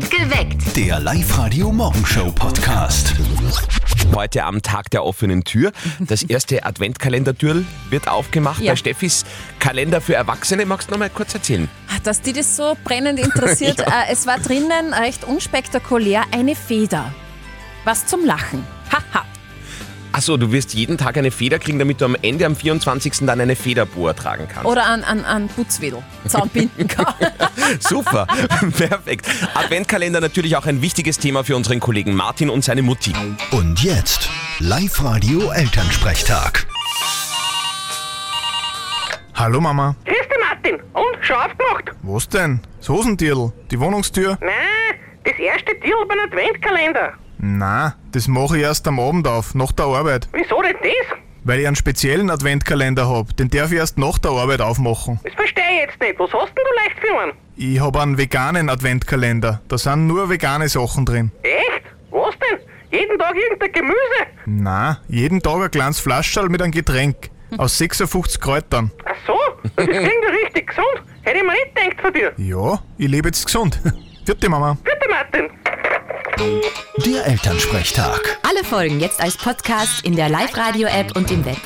Geweckt. Der Live-Radio-Morgenshow-Podcast. Heute am Tag der offenen Tür. Das erste Adventkalendertürl wird aufgemacht Ja. bei Steffis Kalender für Erwachsene. Magst du noch mal kurz erzählen? Dass die das so brennend interessiert. Ja. äh, es war drinnen recht unspektakulär eine Feder. Was zum Lachen. Haha. Achso, du wirst jeden Tag eine Feder kriegen, damit du am Ende, am 24. dann eine Federbohr tragen kannst. Oder an, an, an Putzwedel zusammenbinden kann. Super, perfekt. Adventkalender natürlich auch ein wichtiges Thema für unseren Kollegen Martin und seine Mutti. Und jetzt Live-Radio-Elternsprechtag. Hallo Mama. Grüß dich, Martin. Und, schon aufgemacht? Was denn? Das Hosentierl? Die Wohnungstür? Nein, das erste Tier beim Adventkalender. Na, das mache ich erst am Abend auf, nach der Arbeit. Wieso denn das? Weil ich einen speziellen Adventkalender hab. Den darf ich erst nach der Arbeit aufmachen. Das verstehe ich jetzt nicht. Was hast denn du leicht für einen? Ich hab einen veganen Adventkalender. Da sind nur vegane Sachen drin. Echt? Was denn? Jeden Tag irgendein Gemüse? Na, jeden Tag ein kleines Flaschall mit einem Getränk. Aus 56 Kräutern. Ach so, das klingt ja richtig gesund. Hätte ich mir nicht gedacht von dir. Ja, ich lebe jetzt gesund. Vierte Mama. Bitte, Martin. Der Elternsprechtag. Alle Folgen jetzt als Podcast in der Live-Radio-App und im Web.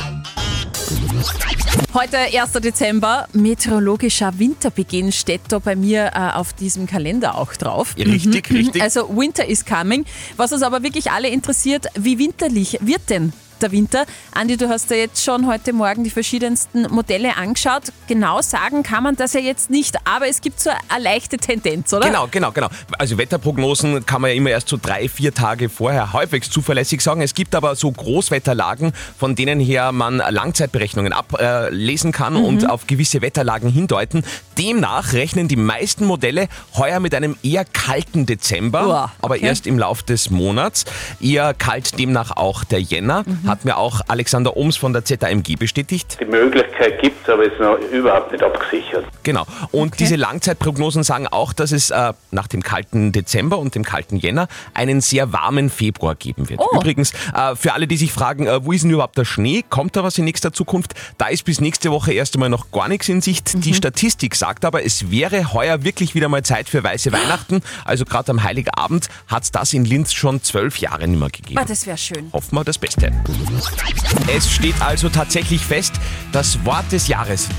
Heute, 1. Dezember, meteorologischer Winterbeginn steht da bei mir äh, auf diesem Kalender auch drauf. Richtig, richtig. Also Winter is coming. Was uns aber wirklich alle interessiert, wie winterlich wird denn der Winter? Andi, du hast ja jetzt schon heute Morgen die verschiedensten Modelle angeschaut. Genau sagen kann man das ja jetzt nicht, aber es gibt so eine leichte Tendenz, oder? Genau, genau, genau. Also Wetterprognosen kann man ja immer erst so drei, vier Tage vorher halbwegs zuverlässig sagen. Es gibt aber so Großwetterlagen, von denen her man Langzeitberechnungen ablesen kann Mhm. und auf gewisse Wetterlagen hindeuten. Demnach rechnen die meisten Modelle heuer mit einem eher kalten Dezember, Uah, aber okay. erst im Lauf des Monats. Eher kalt demnach auch der Jänner, Mhm. hat mir auch Alexander Ohms von der ZAMG bestätigt. Die Möglichkeit gibt es, aber ist noch überhaupt nicht abgesichert. Genau. Und diese Langzeitprognosen sagen auch, dass es äh, nach dem kalten Dezember und dem kalten Jänner einen sehr warmen Februar geben wird. Oh. Übrigens, äh, für alle, die sich fragen, äh, wo ist denn überhaupt der Schnee? Kommt da was in nächster Zukunft? Da ist bis nächste Woche erst einmal noch gar nichts in Sicht. Die Statistik sagt aber, es wäre heuer wirklich wieder mal Zeit für weiße Weihnachten. Also gerade am Heiligabend hat es das in Linz schon zwölf Jahre nicht mehr gegeben. Ah, das wäre schön. Hoffen wir das Beste. Es steht also tatsächlich fest, das Wort des Jahres. Äh,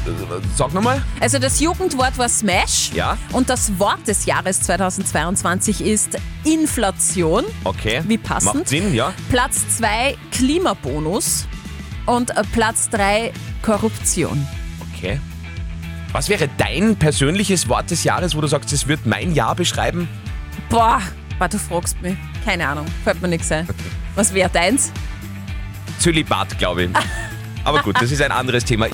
Sag nochmal. Also das Jugendwort war Smash Ja. und das Wort des Jahres 2022 ist Inflation. Okay. Wie passend. Macht Sinn, ja. Platz 2 Klimabonus und äh, Platz 3 Korruption. Okay. Was wäre dein persönliches Wort des Jahres, wo du sagst, es wird mein Jahr beschreiben? Boah, boah, du fragst mich. Keine Ahnung, fällt mir nichts ein. Was wäre deins? Zölibat, glaube ich. Aber gut, das ist ein anderes Thema.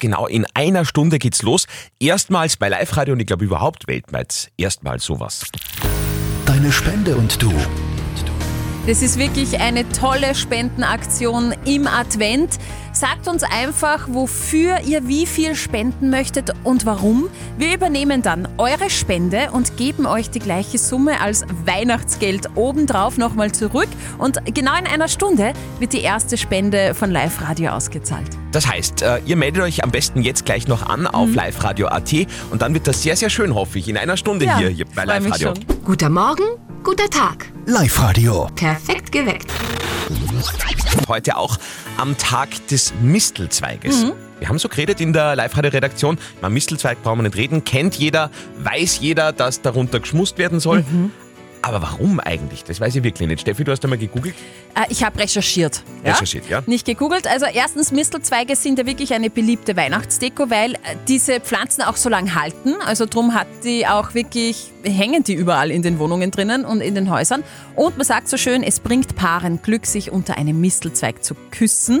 Genau, in einer Stunde geht's los. Erstmals bei Live-Radio und ich glaube überhaupt weltweit erstmals sowas. Deine Spende und du. Das ist wirklich eine tolle Spendenaktion im Advent. Sagt uns einfach, wofür ihr wie viel spenden möchtet und warum. Wir übernehmen dann eure Spende und geben euch die gleiche Summe als Weihnachtsgeld obendrauf nochmal zurück. Und genau in einer Stunde wird die erste Spende von Live Radio ausgezahlt. Das heißt, äh, ihr meldet euch am besten jetzt gleich noch an Mhm. auf liveradio.at und dann wird das sehr, sehr schön, hoffe ich, in einer Stunde Ja, hier, hier bei Live-Radio. schon. Guter Morgen, guter Tag. Live-Radio. Perfekt geweckt. Heute auch am Tag des Mistelzweiges. Mhm. Wir haben so geredet in der Live-Radio-Redaktion. Beim Mistelzweig brauchen wir nicht reden. Kennt jeder, weiß jeder, dass darunter geschmust werden soll. Mhm. Aber warum eigentlich? Das weiß ich wirklich nicht. Steffi, du hast einmal gegoogelt. Äh, ich habe recherchiert. Recherchiert, ja. Nicht gegoogelt. Also erstens, Mistelzweige sind ja wirklich eine beliebte Weihnachtsdeko, weil äh, diese Pflanzen auch so lang halten. Also drum hat die auch wirklich, hängen die überall in den Wohnungen drinnen und in den Häusern. Und man sagt so schön, es bringt Paaren Glück, sich unter einem Mistelzweig zu küssen.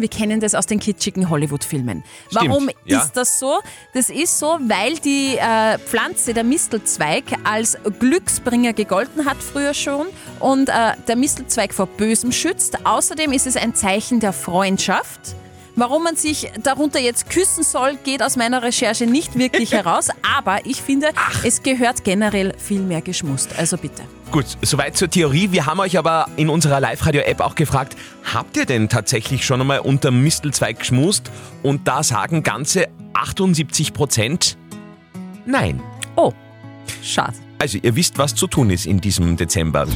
Wir kennen das aus den kitschigen Hollywood-Filmen. Warum ja. ist das so? Das ist so, weil die äh, Pflanze, der Mistelzweig, als Glücksbringer gegolten hat früher schon und äh, der Mistelzweig vor Bösem schützt. Außerdem ist es ein Zeichen der Freundschaft. Warum man sich darunter jetzt küssen soll, geht aus meiner Recherche nicht wirklich heraus, aber ich finde, es gehört generell viel mehr geschmust. Also bitte. Gut, soweit zur Theorie. Wir haben euch aber in unserer Live-Radio-App auch gefragt, habt ihr denn tatsächlich schon einmal unter Mistelzweig geschmust? Und da sagen ganze 78 Prozent Nein. Oh, schade. Also ihr wisst, was zu tun ist in diesem Dezember.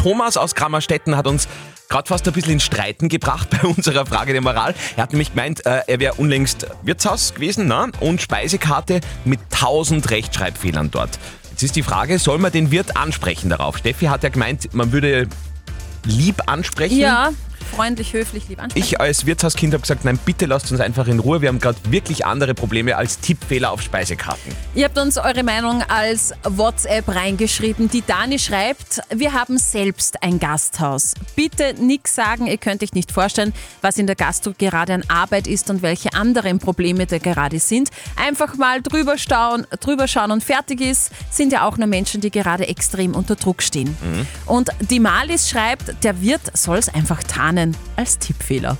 Thomas aus Grammerstetten hat uns gerade fast ein bisschen in Streiten gebracht bei unserer Frage der Moral. Er hat nämlich gemeint, äh, er wäre unlängst Wirtshaus gewesen ne? und Speisekarte mit 1000 Rechtschreibfehlern dort. Jetzt ist die Frage, soll man den Wirt ansprechen darauf? Steffi hat ja gemeint, man würde lieb ansprechen. Ja, freundlich, höflich, lieb ansprechen. Ich als Wirtshauskind habe gesagt, nein, bitte lasst uns einfach in Ruhe. Wir haben gerade wirklich andere Probleme als Tippfehler auf Speisekarten. Ihr habt uns eure Meinung als WhatsApp reingeschrieben. Die Dani schreibt, wir haben selbst ein Gasthaus. Bitte nix sagen, ihr könnt euch nicht vorstellen, was in der Gastro gerade an Arbeit ist und welche anderen Probleme da gerade sind. Einfach mal drüber schauen, drüber schauen und fertig ist, sind ja auch nur Menschen, die gerade extrem unter Druck stehen. Und die Malis schreibt, der Wirt soll es einfach tarnen als Tippfehler.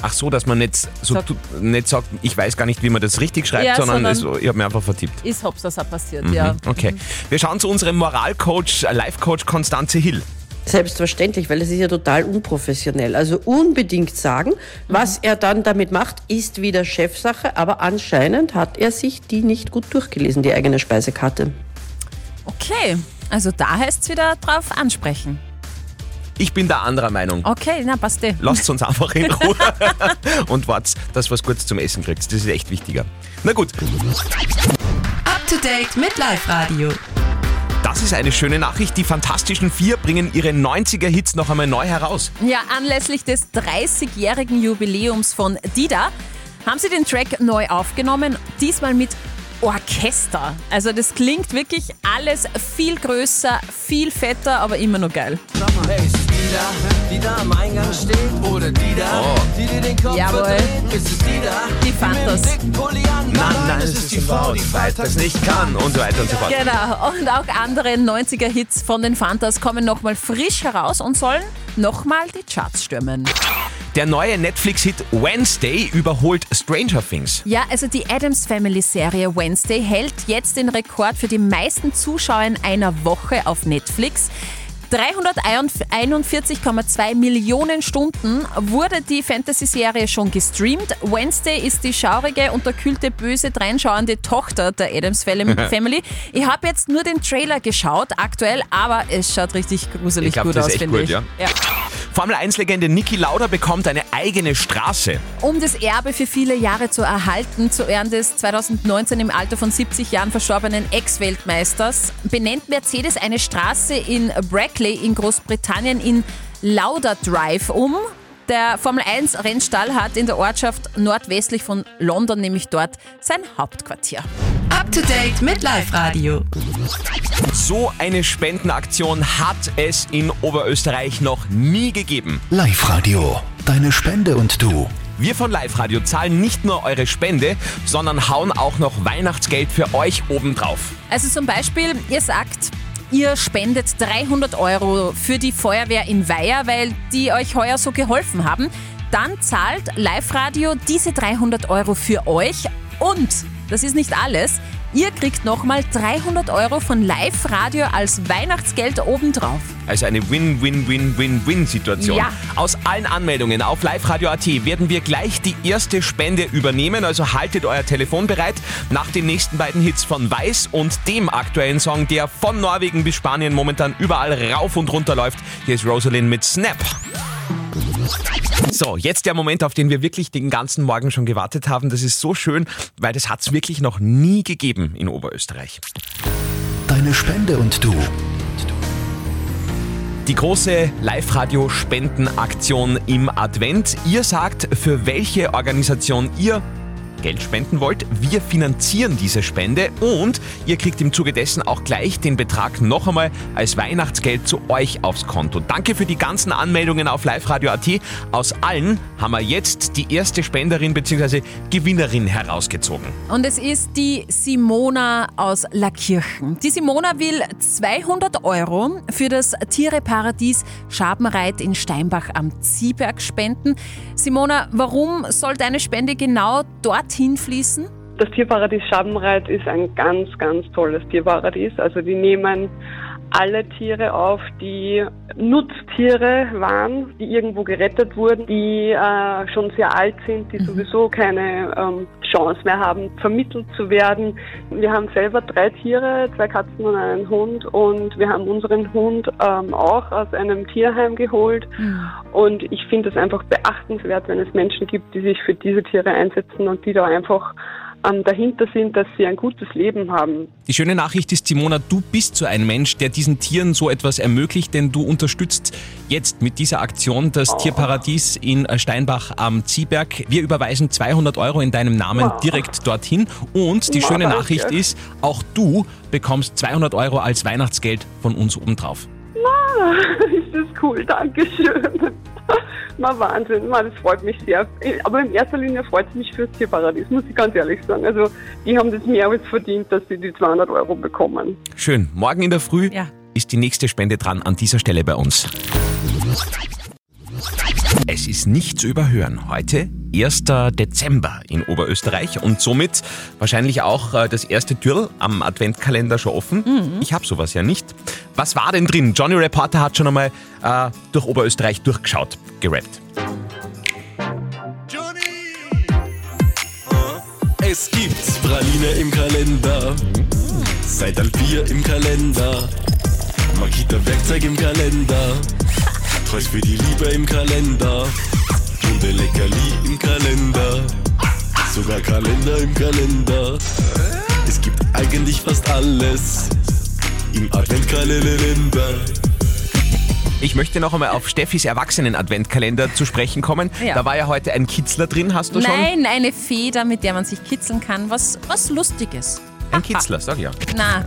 Ach so, dass man nicht, so, Sag- nicht sagt, ich weiß gar nicht, wie man das richtig schreibt, Ja, sondern, sondern- es, ich habe mir einfach vertippt. Ist hops, das passiert, ja. Okay. Wir schauen zu unserem Moralcoach, äh, Life-Coach Konstanze Hill. Selbstverständlich, weil es ist ja total unprofessionell. Also unbedingt sagen, was er dann damit macht, ist wieder Chefsache, aber anscheinend hat er sich die nicht gut durchgelesen, die eigene Speisekarte. Okay, also da heißt es wieder drauf ansprechen. Ich bin da anderer Meinung. Okay, na passt eh. Lasst uns einfach in Ruhe und wartet, dass was Gutes zum Essen kriegt. Das ist echt wichtiger. Na gut, Up to date mit Live Radio. das ist eine schöne Nachricht. Die Fantastischen Vier bringen ihre 90er-Hits noch einmal neu heraus. Ja, anlässlich des 30-jährigen Jubiläums von Dida haben sie den Track neu aufgenommen, diesmal mit Orchester. Also das klingt wirklich alles viel größer, viel fetter, aber immer noch geil. Hey, ist es die da, die da am Eingang steht? Oder die da, die dir den Kopf Jawohl. verdreht? Ist es die da? Die Fantas. an? Nein, nein, es ist die Frau, die Freitags nicht kann und so weiter und so fort. Genau, und auch andere 90er-Hits von den Fantas kommen nochmal frisch heraus und sollen nochmal die Charts stürmen. Der neue Netflix-Hit Wednesday überholt Stranger Things. Ja, also die Adams Family Serie Wednesday hält jetzt den Rekord für die meisten Zuschauer in einer Woche auf Netflix. 341,2 Millionen Stunden wurde die Fantasy-Serie schon gestreamt. Wednesday ist die schaurige, unterkühlte, böse, dreinschauende Tochter der Adams Fam- Family. Ich habe jetzt nur den Trailer geschaut, aktuell, aber es schaut richtig gruselig Ich glaub, gut das aus, finde gut, ich. ja. Formel 1-Legende Niki Lauda bekommt eine eigene Straße. Um das Erbe für viele Jahre zu erhalten, zu Ehren des 2019 im Alter von 70 Jahren verstorbenen Ex-Weltmeisters, benennt Mercedes eine Straße in Brackley in Großbritannien in Lauda Drive um. Der Formel 1 Rennstall hat in der Ortschaft nordwestlich von London nämlich dort sein Hauptquartier. Up to date mit Live Radio. So eine Spendenaktion hat es in Oberösterreich noch nie gegeben. Live-Radio. Deine Spende und du. Wir von Live Radio zahlen nicht nur eure Spende, sondern hauen auch noch Weihnachtsgeld für euch obendrauf. Also zum Beispiel, ihr sagt, ihr spendet 300 Euro für die Feuerwehr in Weiher, weil die euch heuer so geholfen haben. Dann zahlt Live Radio diese 300 Euro für euch und, das ist nicht alles, ihr kriegt nochmal 300 Euro von Live Radio als Weihnachtsgeld obendrauf. Also eine Win-Win-Win-Win-Win-Situation. Ja. Aus allen Anmeldungen auf liveradio.at werden wir gleich die erste Spende übernehmen. Also haltet euer Telefon bereit. Nach den nächsten beiden Hits von Weiß und dem aktuellen Song, der von Norwegen bis Spanien momentan überall rauf und runter läuft. Hier ist Rosalind mit Snap. So, jetzt der Moment, auf den wir wirklich den ganzen Morgen schon gewartet haben. Das ist so schön, weil das hat es wirklich noch nie gegeben in Oberösterreich. Deine Spende und du. Die große Live-Radio-Spendenaktion im Advent. Ihr sagt, für welche Organisation ihr Geld spenden wollt. Wir finanzieren diese Spende und ihr kriegt im Zuge dessen auch gleich den Betrag noch einmal als Weihnachtsgeld zu euch aufs Konto. Danke für die ganzen Anmeldungen auf liveradio.at. Aus allen haben wir jetzt die erste Spenderin bzw. Gewinnerin herausgezogen. Und es ist die Simona aus Lackirchen. Die Simona will 200 Euro für das Tiereparadies Schabenreit in Steinbach am Ziehberg spenden. Simona, warum soll deine Spende genau dorthin fließen? Das Tierparadies Schabenreit ist ein ganz, ganz tolles Tierparadies. Also die nehmen alle Tiere auf, die Nutztiere waren, die irgendwo gerettet wurden, die äh, schon sehr alt sind, die sowieso keine ähm, Chance mehr haben, vermittelt zu werden. Wir haben selber drei Tiere, zwei Katzen und einen Hund und wir haben unseren Hund ähm, auch aus einem Tierheim geholt. Und ich finde es einfach beachtenswert, wenn es Menschen gibt, die sich für diese Tiere einsetzen und die da einfach ähm, dahinter sind, dass sie ein gutes Leben haben. Die schöne Nachricht ist, Simona, du bist so ein Mensch, der diesen Tieren so etwas ermöglicht, denn du unterstützt jetzt mit dieser Aktion das Tierparadies in Steinbach am Ziehberg. Wir überweisen 200 Euro in deinem Namen direkt dorthin und die Wow, schöne. Nachricht ist, auch du bekommst 200 Euro als Weihnachtsgeld von uns obendrauf. Ist das cool, Dankeschön. Mal Wahnsinn, mal, das freut mich sehr. Aber in erster Linie freut es mich fürs Tierparadies, muss ich ganz ehrlich sagen. Also, die haben das mehr als verdient, dass sie die 200 Euro bekommen. Schön. Morgen in der Früh Ja. ist die nächste Spende dran an dieser Stelle bei uns. Es ist nicht zu überhören. Heute 1. Dezember in Oberösterreich und somit wahrscheinlich auch äh, das erste Türl am Adventkalender schon offen. Ich habe sowas ja nicht. Was war denn drin? Johnny Reporter hat schon einmal äh, durch Oberösterreich durchgeschaut, gerappt. Es gibt Praline im Kalender, seit halb vier im Kalender, Makita Werkzeug im Kalender, Treus für die Liebe im Kalender, und ein Leckerli im Kalender, sogar Kalender im Kalender. Es gibt eigentlich fast alles im Adventkalender. Ich möchte noch einmal auf Steffis Erwachsenen-Adventkalender zu sprechen kommen. Ja. Da war ja heute ein Kitzler drin, hast du schon? Nein, eine Feder, mit der man sich kitzeln kann. Was, was Lustiges. Ein Kitzler, sag ja. Na,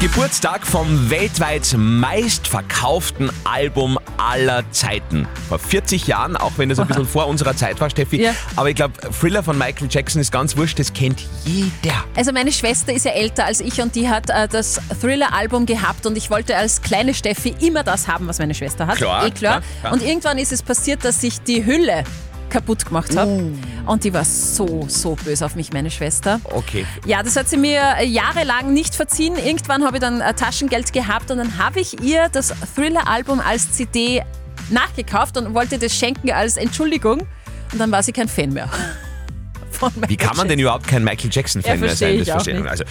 Geburtstag vom weltweit meistverkauften Album aller Zeiten. Vor 40 Jahren, auch wenn das ein bisschen vor unserer Zeit war, Steffi. Ja. Aber ich glaube, Thriller von Michael Jackson ist ganz wurscht, das kennt jeder. also meine Schwester ist ja älter als ich und die hat äh, das Thriller-Album gehabt und ich wollte als kleine Steffi immer das haben, was meine Schwester hat. Klar, eh klar. klar, klar. Und irgendwann ist es passiert, dass ich die Hülle kaputt gemacht habe. Oh. Und die war so, so böse auf mich, meine Schwester. Okay. Ja, das hat sie mir äh, jahrelang nicht verziehen. Irgendwann habe ich dann äh, Taschengeld gehabt und dann habe ich ihr das Thriller-Album als CD nachgekauft und wollte das schenken als Entschuldigung. Und dann war sie kein Fan mehr. Von Wie kann man denn überhaupt kein Michael Jackson-Fan Ja, mehr sein? ich auch verstehe nicht. Also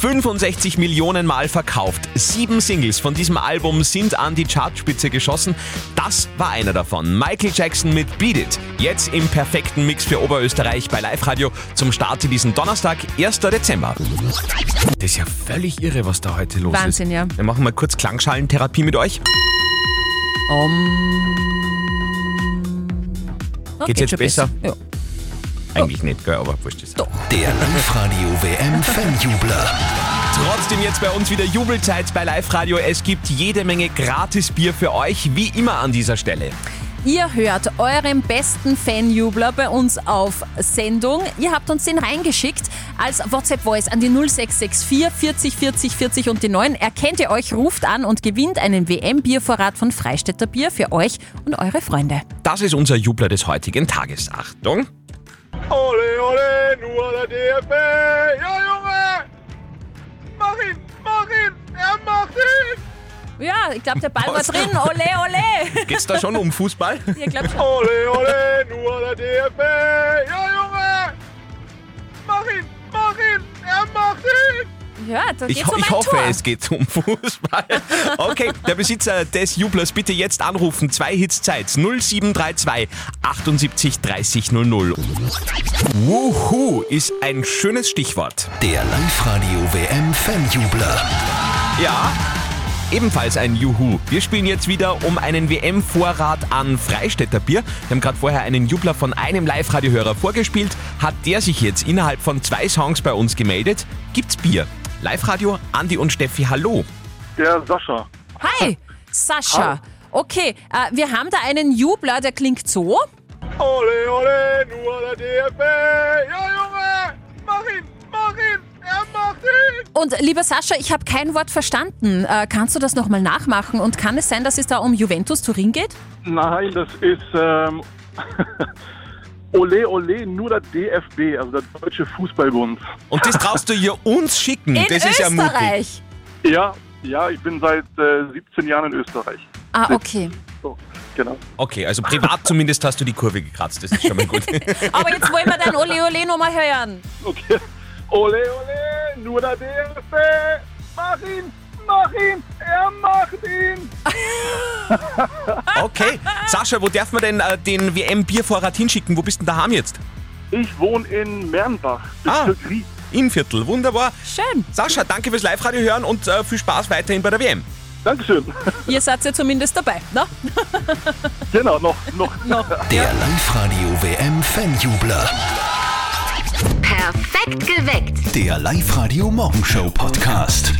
65 Millionen Mal verkauft. Sieben Singles von diesem Album sind an die Chartspitze geschossen. Das war einer davon. Michael Jackson mit Beat It. Jetzt im perfekten Mix für Oberösterreich bei Live Radio zum Start diesen Donnerstag, 1. Dezember. Das ist ja völlig irre, was da heute los Wahnsinn, ist. ja. Wir machen mal kurz Klangschalentherapie mit euch. Oh, Geht's geht jetzt schon besser? Ja. Eigentlich nicht, gell, aber wurscht ist. Der Live-Radio WM Fanjubler. Trotzdem jetzt bei uns wieder Jubelzeit bei Live Radio. Es gibt jede Menge Gratisbier für euch, wie immer an dieser Stelle. Ihr hört euren besten Fanjubler bei uns auf Sendung. Ihr habt uns den reingeschickt als WhatsApp-Voice an die 0664 40 40 40 und die 9. Erkennt ihr euch, ruft an und gewinnt einen WM-Biervorrat von Freistädter Bier für euch und eure Freunde. Das ist unser Jubler des heutigen Tages. Achtung. Ole, ole, nur der DFB. Ja, Junge! Mach ihn, mach ihn, er macht ihn! Ja, ich glaube, der Ball war Was? drin. Ole, ole. Geht's da schon um Fußball? Ihr glaubt schon. Ole, ole, nur der DFB. Ja, Junge! Mach ihn, mach ihn, er macht ihn! Ja, da Ich, geht's ho- um ich hoffe, Tor. es geht um Fußball. Okay, der Besitzer des Jublers bitte jetzt anrufen. Zwei Hits Zeit. 0732 78 30 00. Wuhu ist ein schönes Stichwort. Der Live-Radio WM Fanjubler. Ja, ebenfalls ein Juhu. Wir spielen jetzt wieder um einen WM-Vorrat an Freistädter Bier. Wir haben gerade vorher einen Jubler von einem Live-Radio-Hörer vorgespielt. Hat der sich jetzt innerhalb von zwei Songs bei uns gemeldet? Gibt's Bier? Live-Radio, Andi und Steffi, hallo. Der Sascha. Hi, Sascha. Okay, äh, wir haben da einen Jubler, der klingt so. Ole, ole, nur der DFB. Ja, Junge! Mach ihn, mach ihn, er macht ihn! Und lieber Sascha, ich habe kein Wort verstanden. Äh, kannst du das nochmal nachmachen? Und kann es sein, dass es da um Juventus Turin geht? Nein, das ist, ähm, Ole, ole, nur der DFB, also der Deutsche Fußballbund. Und das traust du ihr uns schicken. In das ist ja mutig. Österreich. Ja, ja, ich bin seit äh, 17 Jahren in Österreich. Ah, okay. So, genau. Okay, also privat zumindest hast du die Kurve gekratzt. Das ist schon mal gut. Aber jetzt wollen wir dein Ole Ole nochmal hören. Okay. Ole, ole, nur der DFB. Mach ihn, mach ihn, er macht ihn. Okay. Sascha, wo darf man denn äh, den WM-Biervorrat hinschicken? Wo bist denn daheim jetzt? Ich wohne in Mernbach, Ah. Bezirk Ries. Innviertel. Wunderbar. Schön. Sascha, danke fürs Live-Radio hören und äh, viel Spaß weiterhin bei der WM. Dankeschön. Ihr seid ja zumindest dabei, ne? genau, noch, noch. Der Live-Radio WM Fanjubler. Perfekt geweckt. Der Live-Radio Morgenshow Podcast.